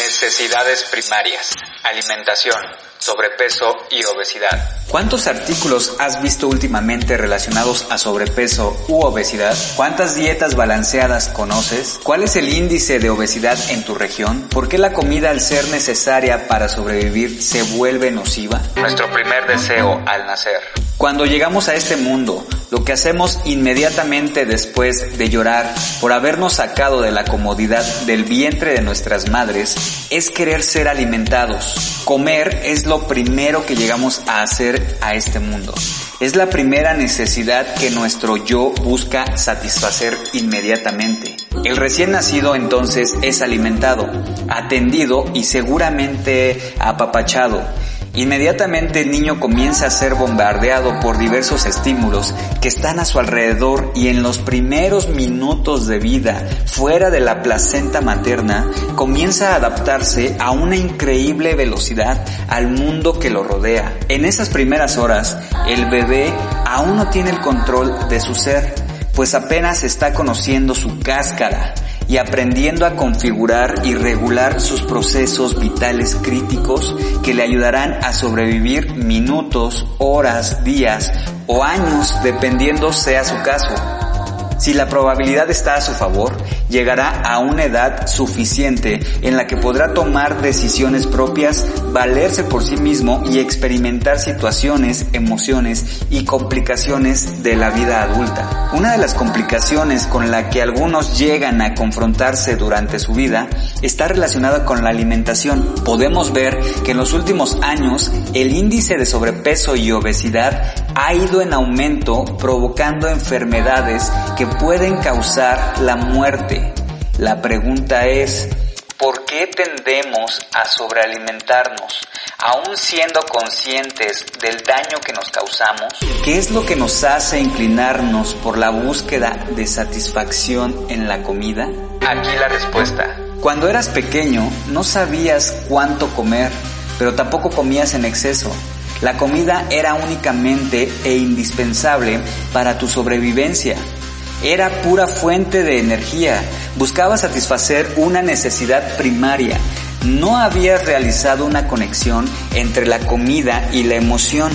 Necesidades primarias. Alimentación, sobrepeso y obesidad. ¿Cuántos artículos has visto últimamente relacionados a sobrepeso u obesidad? ¿Cuántas dietas balanceadas conoces? ¿Cuál es el índice de obesidad en tu región? ¿Por qué la comida al ser necesaria para sobrevivir se vuelve nociva? Nuestro primer deseo al nacer. Cuando llegamos a este mundo, lo que hacemos inmediatamente después de llorar por habernos sacado de la comodidad del vientre de nuestras madres es querer ser alimentados. Comer es lo primero que llegamos a hacer a este mundo. Es la primera necesidad que nuestro yo busca satisfacer inmediatamente. El recién nacido entonces es alimentado, atendido y seguramente apapachado. Inmediatamente el niño comienza a ser bombardeado por diversos estímulos que están a su alrededor y en los primeros minutos de vida fuera de la placenta materna comienza a adaptarse a una increíble velocidad al mundo que lo rodea. En esas primeras horas el bebé aún no tiene el control de su ser, pues apenas está conociendo su cáscara y aprendiendo a configurar y regular sus procesos vitales críticos que le ayudarán a sobrevivir minutos, horas, días o años dependiendo sea su caso. Si la probabilidad está a su favor, llegará a una edad suficiente en la que podrá tomar decisiones propias, valerse por sí mismo y experimentar situaciones, emociones y complicaciones de la vida adulta. Una de las complicaciones con la que algunos llegan a confrontarse durante su vida está relacionada con la alimentación. Podemos ver que en los últimos años el índice de sobrepeso y obesidad ha ido en aumento provocando enfermedades que pueden causar la muerte. La pregunta es, ¿por qué tendemos a sobrealimentarnos? Aún siendo conscientes del daño que nos causamos, ¿qué es lo que nos hace inclinarnos por la búsqueda de satisfacción en la comida? Aquí la respuesta. Cuando eras pequeño no sabías cuánto comer, pero tampoco comías en exceso. La comida era únicamente e indispensable para tu sobrevivencia. Era pura fuente de energía. Buscaba satisfacer una necesidad primaria. No habías realizado una conexión entre la comida y la emoción.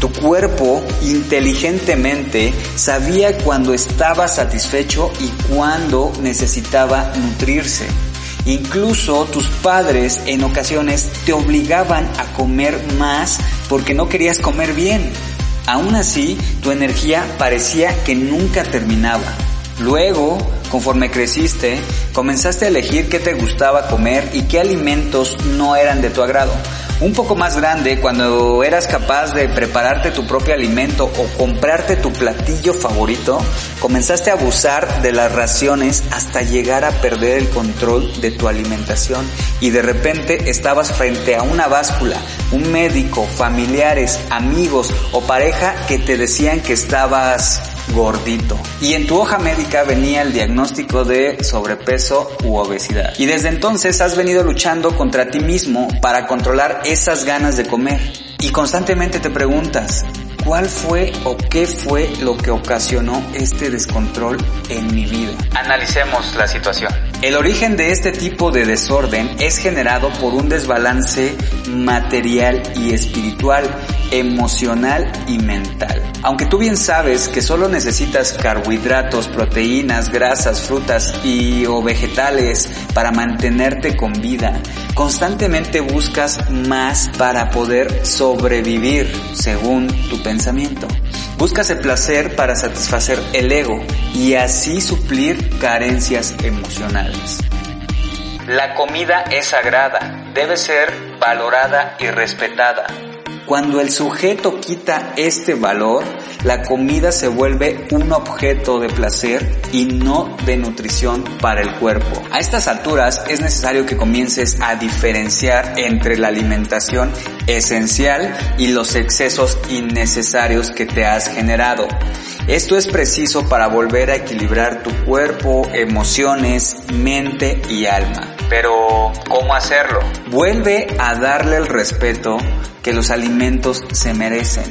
Tu cuerpo inteligentemente sabía cuando estaba satisfecho y cuando necesitaba nutrirse. Incluso tus padres en ocasiones te obligaban a comer más porque no querías comer bien. Aún así, tu energía parecía que nunca terminaba. Luego, conforme creciste, comenzaste a elegir qué te gustaba comer y qué alimentos no eran de tu agrado. Un poco más grande, cuando eras capaz de prepararte tu propio alimento o comprarte tu platillo favorito, comenzaste a abusar de las raciones hasta llegar a perder el control de tu alimentación y de repente estabas frente a una báscula, un médico, familiares, amigos o pareja que te decían que estabas gordito. Y en tu hoja médica venía el diagnóstico de sobrepeso u obesidad. Y desde entonces has venido luchando contra ti mismo para controlar esas ganas de comer. Y constantemente te preguntas, ¿cuál fue o qué fue lo que ocasionó este descontrol en mi vida? Analicemos la situación. El origen de este tipo de desorden es generado por un desbalance material y espiritual, emocional y mental. Aunque tú bien sabes que solo necesitas carbohidratos, proteínas, grasas, frutas y o vegetales para mantenerte con vida, constantemente buscas más para poder sobrevivir según tu pensamiento. Buscas el placer para satisfacer el ego y así suplir carencias emocionales. La comida es sagrada, debe ser valorada y respetada. Cuando el sujeto quita este valor, la comida se vuelve un objeto de placer y no de nutrición para el cuerpo. A estas alturas es necesario que comiences a diferenciar entre la alimentación esencial y los excesos innecesarios que te has generado. Esto es preciso para volver a equilibrar tu cuerpo, emociones, mente y alma. Pero, ¿cómo hacerlo? Vuelve a darle el respeto que los alimentos se merecen.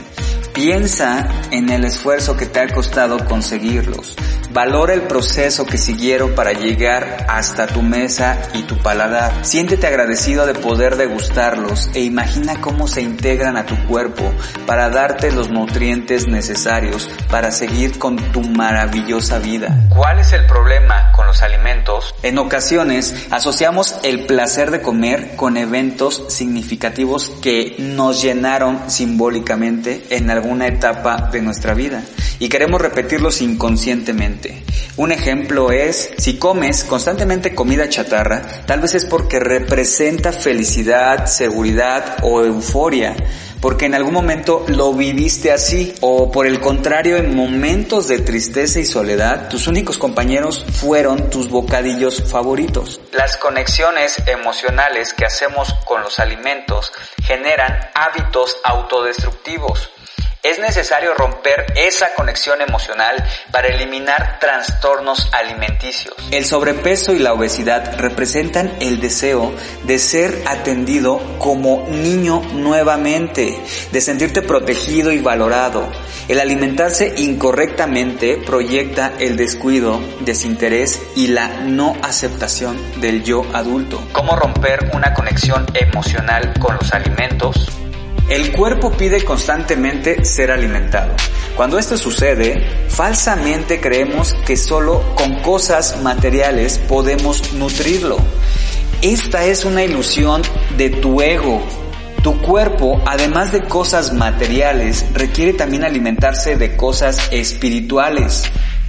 Piensa en el esfuerzo que te ha costado conseguirlos. Valora el proceso que siguieron para llegar hasta tu mesa y tu paladar. Siéntete agradecido de poder degustarlos e imagina cómo se integran a tu cuerpo para darte los nutrientes necesarios para seguir con tu maravillosa vida. ¿Cuál es el problema con los alimentos? En ocasiones asociamos el placer de comer con eventos significativos que nos llenaron simbólicamente en alguna etapa de nuestra vida y queremos repetirlos inconscientemente. Un ejemplo es, si comes constantemente comida chatarra, tal vez es porque representa felicidad, seguridad o euforia porque en algún momento lo viviste así, o por el contrario, en momentos de tristeza y soledad, tus únicos compañeros fueron tus bocadillos favoritos. Las conexiones emocionales que hacemos con los alimentos generan hábitos autodestructivos. Es necesario romper esa conexión emocional para eliminar trastornos alimenticios. El sobrepeso y la obesidad representan el deseo de ser atendido como niño nuevamente, de sentirte protegido y valorado. El alimentarse incorrectamente proyecta el descuido, desinterés y la no aceptación del yo adulto. ¿Cómo romper una conexión emocional con los alimentos? El cuerpo pide constantemente ser alimentado. Cuando esto sucede, falsamente creemos que solo con cosas materiales podemos nutrirlo. Esta es una ilusión de tu ego. Tu cuerpo, además de cosas materiales, requiere también alimentarse de cosas espirituales.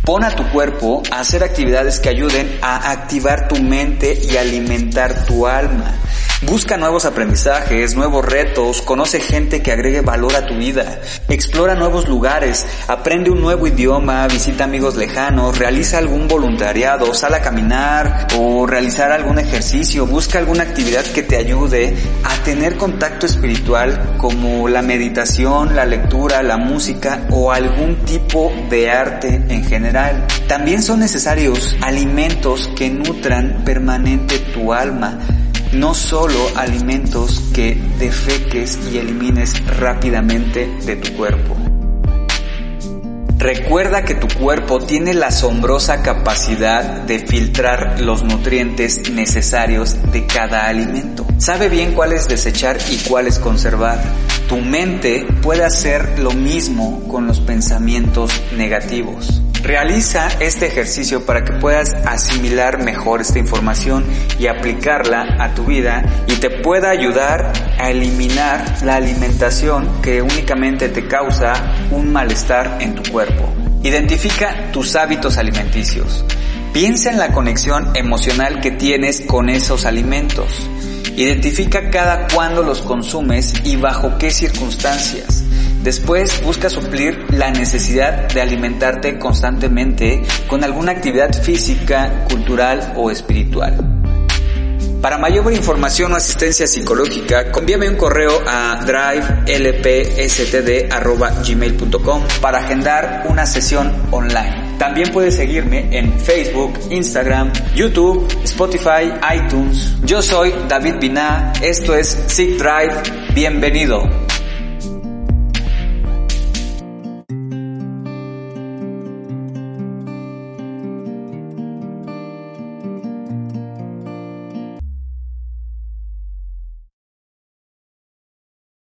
Pon a tu cuerpo a hacer actividades que ayuden a activar tu mente y alimentar tu alma. Busca nuevos aprendizajes, nuevos retos, conoce gente que agregue valor a tu vida, explora nuevos lugares, aprende un nuevo idioma, visita amigos lejanos, realiza algún voluntariado, sal a caminar o realizar algún ejercicio, busca alguna actividad que te ayude a tener contacto espiritual como la meditación, la lectura, la música o algún tipo de arte en También son necesarios alimentos que nutran permanente tu alma no solo alimentos que defeques y elimines rápidamente de tu cuerpo. Recuerda que tu cuerpo tiene la asombrosa capacidad de filtrar los nutrientes necesarios de cada alimento. Sabe bien cuáles desechar y cuáles conservar. Tu mente puede hacer lo mismo con los pensamientos negativos. Realiza este ejercicio para que puedas asimilar mejor esta información y aplicarla a tu vida y te pueda ayudar a eliminar la alimentación que únicamente te causa un malestar en tu cuerpo. Identifica tus hábitos alimenticios. Piensa en la conexión emocional que tienes con esos alimentos. Identifica cada cuándo los consumes y bajo qué circunstancias. Después busca suplir la necesidad de alimentarte constantemente con alguna actividad física, cultural o espiritual. Para mayor información o asistencia psicológica, envíame un correo a drivelpstd.gmail.com para agendar una sesión online. También puedes seguirme en Facebook, Instagram, YouTube, Spotify, iTunes. Yo soy David Biná, esto es Sick Drive, bienvenido.